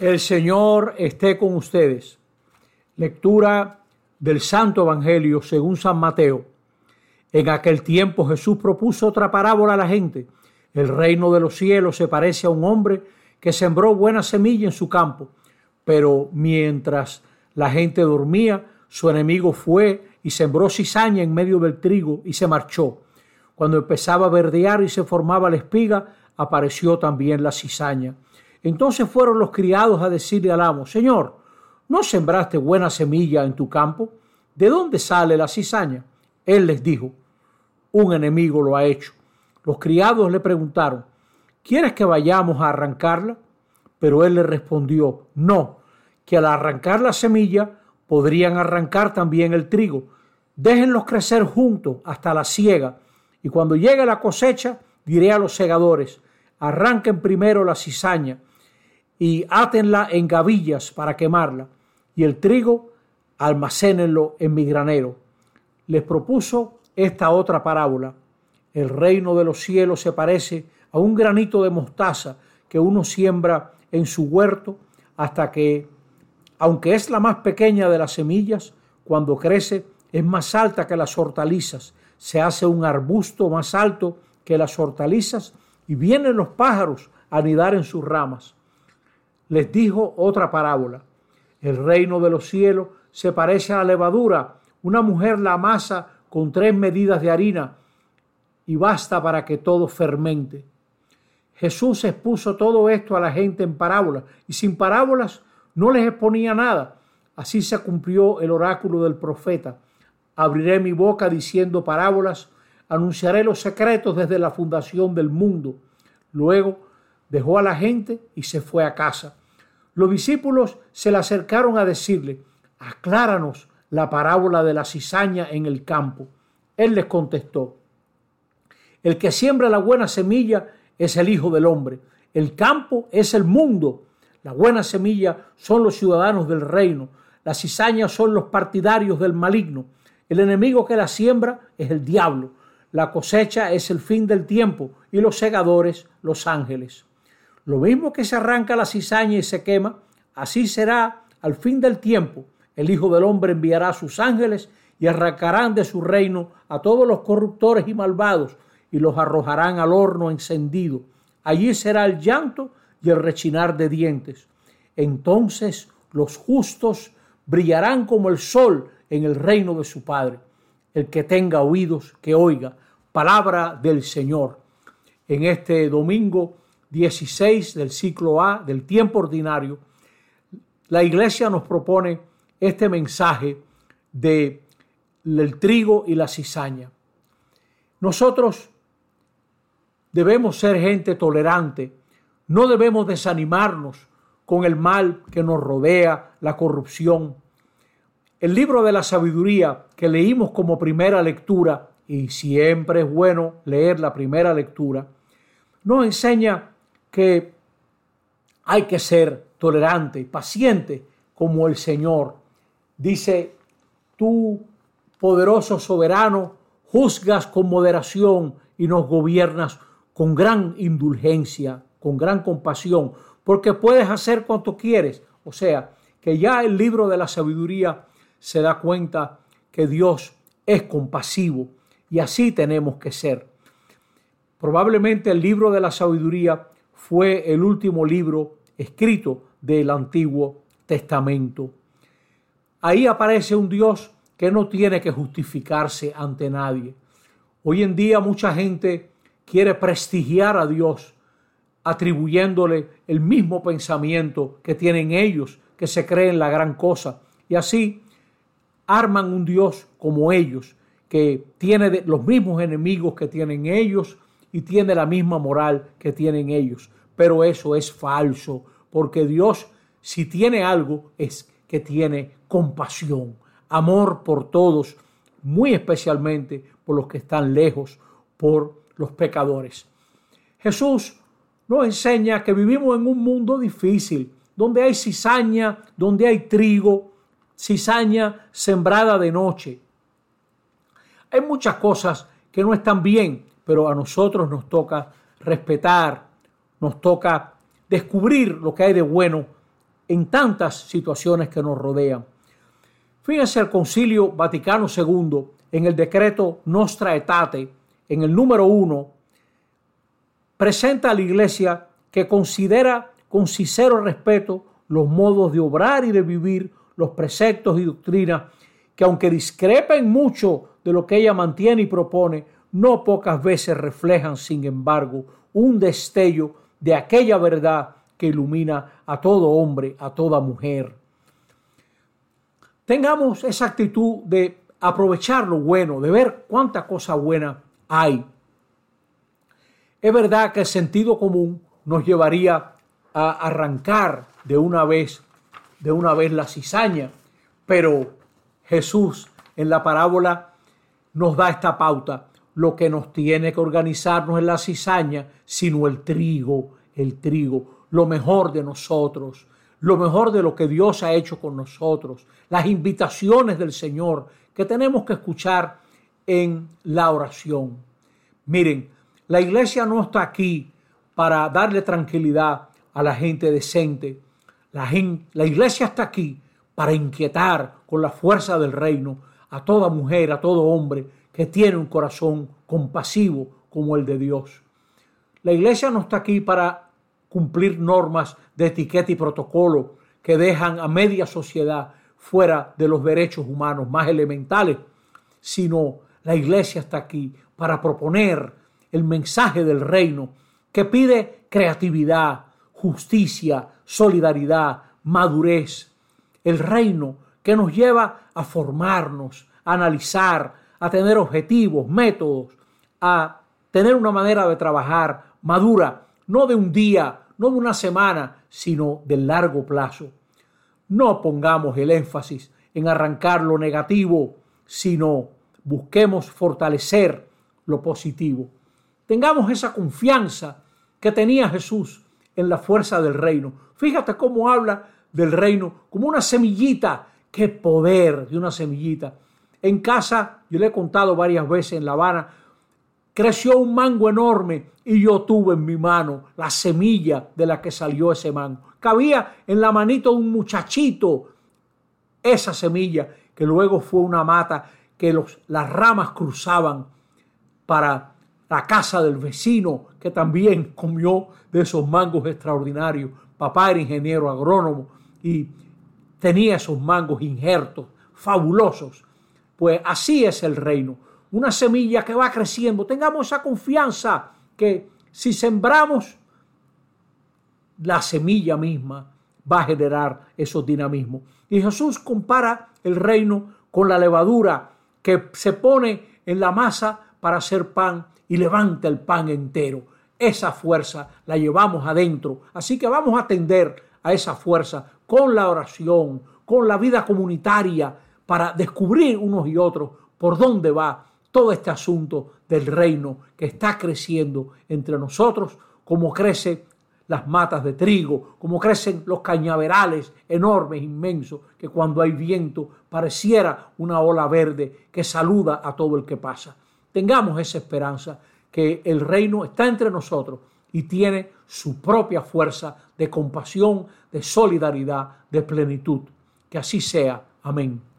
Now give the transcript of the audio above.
El Señor esté con ustedes. Lectura del Santo Evangelio según San Mateo. En aquel tiempo Jesús propuso otra parábola a la gente. El reino de los cielos se parece a un hombre que sembró buena semilla en su campo, pero mientras la gente dormía, su enemigo fue y sembró cizaña en medio del trigo y se marchó. Cuando empezaba a verdear y se formaba la espiga, apareció también la cizaña. Entonces fueron los criados a decirle al amo, Señor, ¿no sembraste buena semilla en tu campo? ¿De dónde sale la cizaña? Él les dijo, un enemigo lo ha hecho. Los criados le preguntaron, ¿quieres que vayamos a arrancarla? Pero él le respondió, no, que al arrancar la semilla podrían arrancar también el trigo. Déjenlos crecer juntos hasta la siega, y cuando llegue la cosecha, diré a los segadores, arranquen primero la cizaña y átenla en gavillas para quemarla, y el trigo almacénenlo en mi granero. Les propuso esta otra parábola. El reino de los cielos se parece a un granito de mostaza que uno siembra en su huerto hasta que, aunque es la más pequeña de las semillas, cuando crece es más alta que las hortalizas, se hace un arbusto más alto que las hortalizas y vienen los pájaros a anidar en sus ramas. Les dijo otra parábola. El reino de los cielos se parece a la levadura. Una mujer la amasa con tres medidas de harina y basta para que todo fermente. Jesús expuso todo esto a la gente en parábolas y sin parábolas no les exponía nada. Así se cumplió el oráculo del profeta. Abriré mi boca diciendo parábolas, anunciaré los secretos desde la fundación del mundo. Luego dejó a la gente y se fue a casa. Los discípulos se le acercaron a decirle, acláranos la parábola de la cizaña en el campo. Él les contestó, el que siembra la buena semilla es el Hijo del Hombre. El campo es el mundo. La buena semilla son los ciudadanos del reino. Las cizañas son los partidarios del maligno. El enemigo que la siembra es el diablo. La cosecha es el fin del tiempo y los segadores los ángeles. Lo mismo que se arranca la cizaña y se quema, así será al fin del tiempo. El Hijo del Hombre enviará a sus ángeles y arrancarán de su reino a todos los corruptores y malvados y los arrojarán al horno encendido. Allí será el llanto y el rechinar de dientes. Entonces los justos brillarán como el sol en el reino de su Padre. El que tenga oídos, que oiga. Palabra del Señor. En este domingo 16 del ciclo A del tiempo ordinario, la iglesia nos propone este mensaje de el trigo y la cizaña. Nosotros debemos ser gente tolerante, no debemos desanimarnos con el mal que nos rodea, la corrupción. El libro de la sabiduría que leímos como primera lectura, y siempre es bueno leer la primera lectura, nos enseña que hay que ser tolerante, paciente como el Señor. Dice, tú, poderoso soberano, juzgas con moderación y nos gobiernas con gran indulgencia, con gran compasión, porque puedes hacer cuanto quieres. O sea, que ya el libro de la sabiduría se da cuenta que Dios es compasivo y así tenemos que ser. Probablemente el libro de la sabiduría fue el último libro escrito del Antiguo Testamento. Ahí aparece un Dios que no tiene que justificarse ante nadie. Hoy en día mucha gente quiere prestigiar a Dios atribuyéndole el mismo pensamiento que tienen ellos, que se creen la gran cosa. Y así arman un Dios como ellos, que tiene los mismos enemigos que tienen ellos y tiene la misma moral que tienen ellos. Pero eso es falso, porque Dios, si tiene algo, es que tiene compasión, amor por todos, muy especialmente por los que están lejos, por los pecadores. Jesús nos enseña que vivimos en un mundo difícil, donde hay cizaña, donde hay trigo, cizaña sembrada de noche. Hay muchas cosas que no están bien, pero a nosotros nos toca respetar, nos toca descubrir lo que hay de bueno en tantas situaciones que nos rodean. Fíjense el Concilio Vaticano II en el decreto Nostra Aetate, en el número uno, presenta a la Iglesia que considera con sincero respeto los modos de obrar y de vivir, los preceptos y doctrinas, que aunque discrepen mucho de lo que ella mantiene y propone, no pocas veces reflejan, sin embargo, un destello de aquella verdad que ilumina a todo hombre, a toda mujer. Tengamos esa actitud de aprovechar lo bueno, de ver cuánta cosa buena hay. Es verdad que el sentido común nos llevaría a arrancar de una vez, de una vez la cizaña, pero Jesús en la parábola nos da esta pauta. Lo que nos tiene que organizar no es la cizaña, sino el trigo, el trigo, lo mejor de nosotros, lo mejor de lo que Dios ha hecho con nosotros, las invitaciones del Señor que tenemos que escuchar en la oración. Miren, la iglesia no está aquí para darle tranquilidad a la gente decente. La, la iglesia está aquí para inquietar con la fuerza del reino a toda mujer, a todo hombre que tiene un corazón compasivo como el de Dios. La iglesia no está aquí para cumplir normas de etiqueta y protocolo que dejan a media sociedad fuera de los derechos humanos más elementales, sino la iglesia está aquí para proponer el mensaje del reino que pide creatividad, justicia, solidaridad, madurez. El reino que nos lleva a formarnos, a analizar, a tener objetivos, métodos, a tener una manera de trabajar madura, no de un día, no de una semana, sino de largo plazo. No pongamos el énfasis en arrancar lo negativo, sino busquemos fortalecer lo positivo. Tengamos esa confianza que tenía Jesús en la fuerza del reino. Fíjate cómo habla del reino como una semillita. Qué poder de una semillita. En casa, yo le he contado varias veces en La Habana, creció un mango enorme y yo tuve en mi mano la semilla de la que salió ese mango. Cabía en la manito de un muchachito esa semilla que luego fue una mata que los, las ramas cruzaban para la casa del vecino que también comió de esos mangos extraordinarios. Papá era ingeniero agrónomo y tenía esos mangos injertos fabulosos. Pues así es el reino una semilla que va creciendo. Tengamos esa confianza que si sembramos, la semilla misma va a generar esos dinamismos. Y Jesús compara el reino con la levadura que se pone en la masa para hacer pan y levanta el pan entero. Esa fuerza la llevamos adentro. Así que vamos a atender a esa fuerza con la oración, con la vida comunitaria, para descubrir unos y otros por dónde va todo este asunto del reino que está creciendo entre nosotros, como crecen las matas de trigo, como crecen los cañaverales enormes, inmensos, que cuando hay viento pareciera una ola verde que saluda a todo el que pasa. Tengamos esa esperanza que el reino está entre nosotros y tiene su propia fuerza de compasión, de solidaridad, de plenitud. Que así sea. Amén.